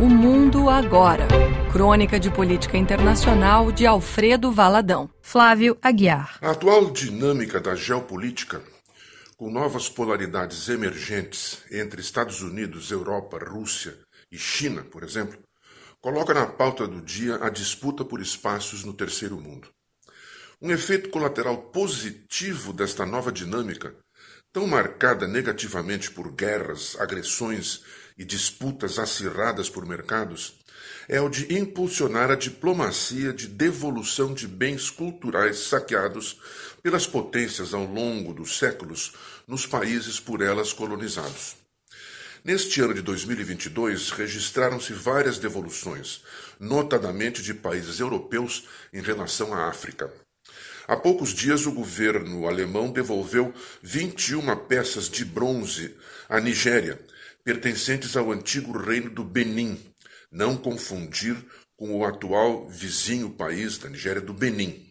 O Mundo Agora. Crônica de Política Internacional de Alfredo Valadão. Flávio Aguiar. A atual dinâmica da geopolítica, com novas polaridades emergentes entre Estados Unidos, Europa, Rússia e China, por exemplo, coloca na pauta do dia a disputa por espaços no terceiro mundo. Um efeito colateral positivo desta nova dinâmica, tão marcada negativamente por guerras, agressões e disputas acirradas por mercados é o de impulsionar a diplomacia de devolução de bens culturais saqueados pelas potências ao longo dos séculos nos países por elas colonizados. Neste ano de 2022, registraram-se várias devoluções, notadamente de países europeus em relação à África. Há poucos dias, o governo alemão devolveu 21 peças de bronze à Nigéria, pertencentes ao antigo reino do Benin, não confundir com o atual vizinho país da Nigéria do Benin.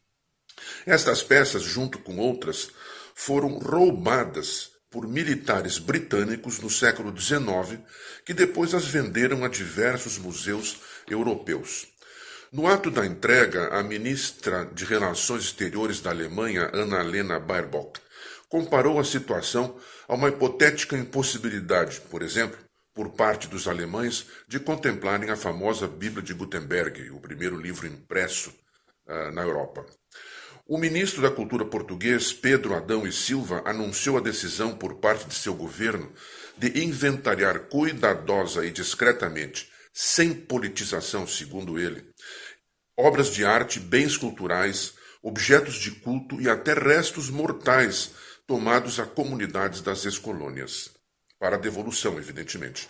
Estas peças, junto com outras, foram roubadas por militares britânicos no século XIX, que depois as venderam a diversos museus europeus. No ato da entrega, a ministra de Relações Exteriores da Alemanha, Annalena Baerbock, comparou a situação a uma hipotética impossibilidade, por exemplo, por parte dos alemães de contemplarem a famosa Bíblia de Gutenberg, o primeiro livro impresso uh, na Europa. O ministro da Cultura português, Pedro Adão e Silva, anunciou a decisão por parte de seu governo de inventariar cuidadosa e discretamente, sem politização, segundo ele, obras de arte, bens culturais, objetos de culto e até restos mortais tomados a comunidades das ex-colônias, para devolução, evidentemente.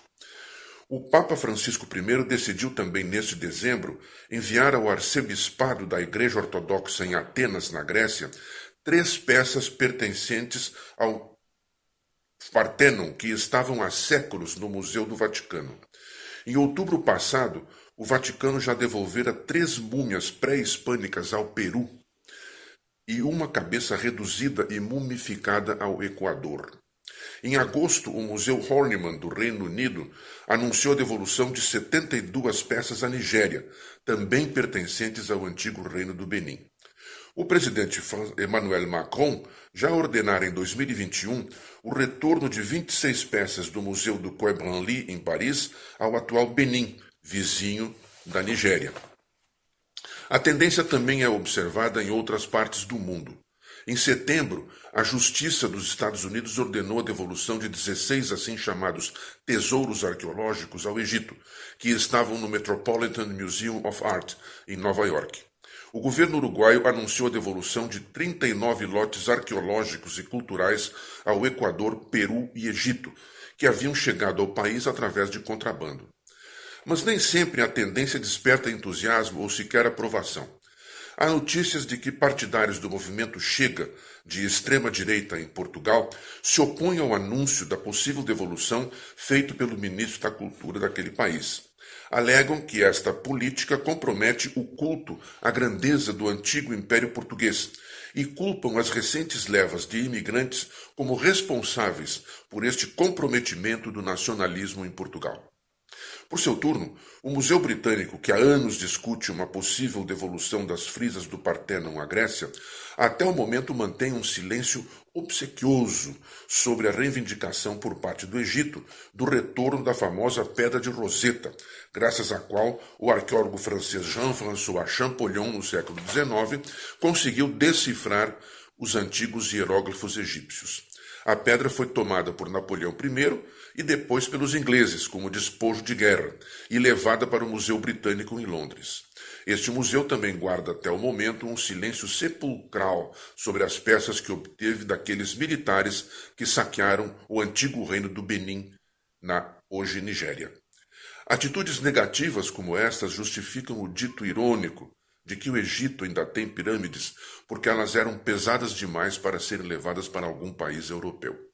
O Papa Francisco I decidiu também neste dezembro enviar ao arcebispado da Igreja Ortodoxa em Atenas, na Grécia, três peças pertencentes ao Partenon que estavam há séculos no Museu do Vaticano. Em outubro passado, o Vaticano já devolvera três múmias pré-hispânicas ao Peru e uma cabeça reduzida e mumificada ao Equador. Em agosto, o Museu Horniman do Reino Unido anunciou a devolução de 72 peças à Nigéria, também pertencentes ao antigo Reino do Benin. O presidente Emmanuel Macron já ordenara em 2021 o retorno de 26 peças do Museu do Quai Branly, em Paris, ao atual Benin, vizinho da Nigéria. A tendência também é observada em outras partes do mundo. Em setembro, a Justiça dos Estados Unidos ordenou a devolução de 16 assim chamados tesouros arqueológicos ao Egito, que estavam no Metropolitan Museum of Art, em Nova York. O governo uruguaio anunciou a devolução de 39 lotes arqueológicos e culturais ao Equador, Peru e Egito, que haviam chegado ao país através de contrabando. Mas nem sempre a tendência desperta entusiasmo ou sequer aprovação. Há notícias de que partidários do movimento Chega, de extrema-direita em Portugal, se opõem ao anúncio da possível devolução feito pelo ministro da Cultura daquele país. Alegam que esta política compromete o culto à grandeza do antigo Império Português e culpam as recentes levas de imigrantes como responsáveis por este comprometimento do nacionalismo em Portugal. Por seu turno, o Museu Britânico, que há anos discute uma possível devolução das frisas do Partenon à Grécia, até o momento mantém um silêncio obsequioso sobre a reivindicação por parte do Egito do retorno da famosa Pedra de Roseta, graças à qual o arqueólogo francês Jean-François Champollion, no século XIX, conseguiu decifrar os antigos hieróglifos egípcios. A pedra foi tomada por Napoleão I e depois pelos ingleses como despojo de guerra e levada para o Museu Britânico em Londres. Este museu também guarda até o momento um silêncio sepulcral sobre as peças que obteve daqueles militares que saquearam o antigo reino do Benin, na hoje Nigéria. Atitudes negativas como estas justificam o dito irônico de que o Egito ainda tem pirâmides porque elas eram pesadas demais para serem levadas para algum país europeu.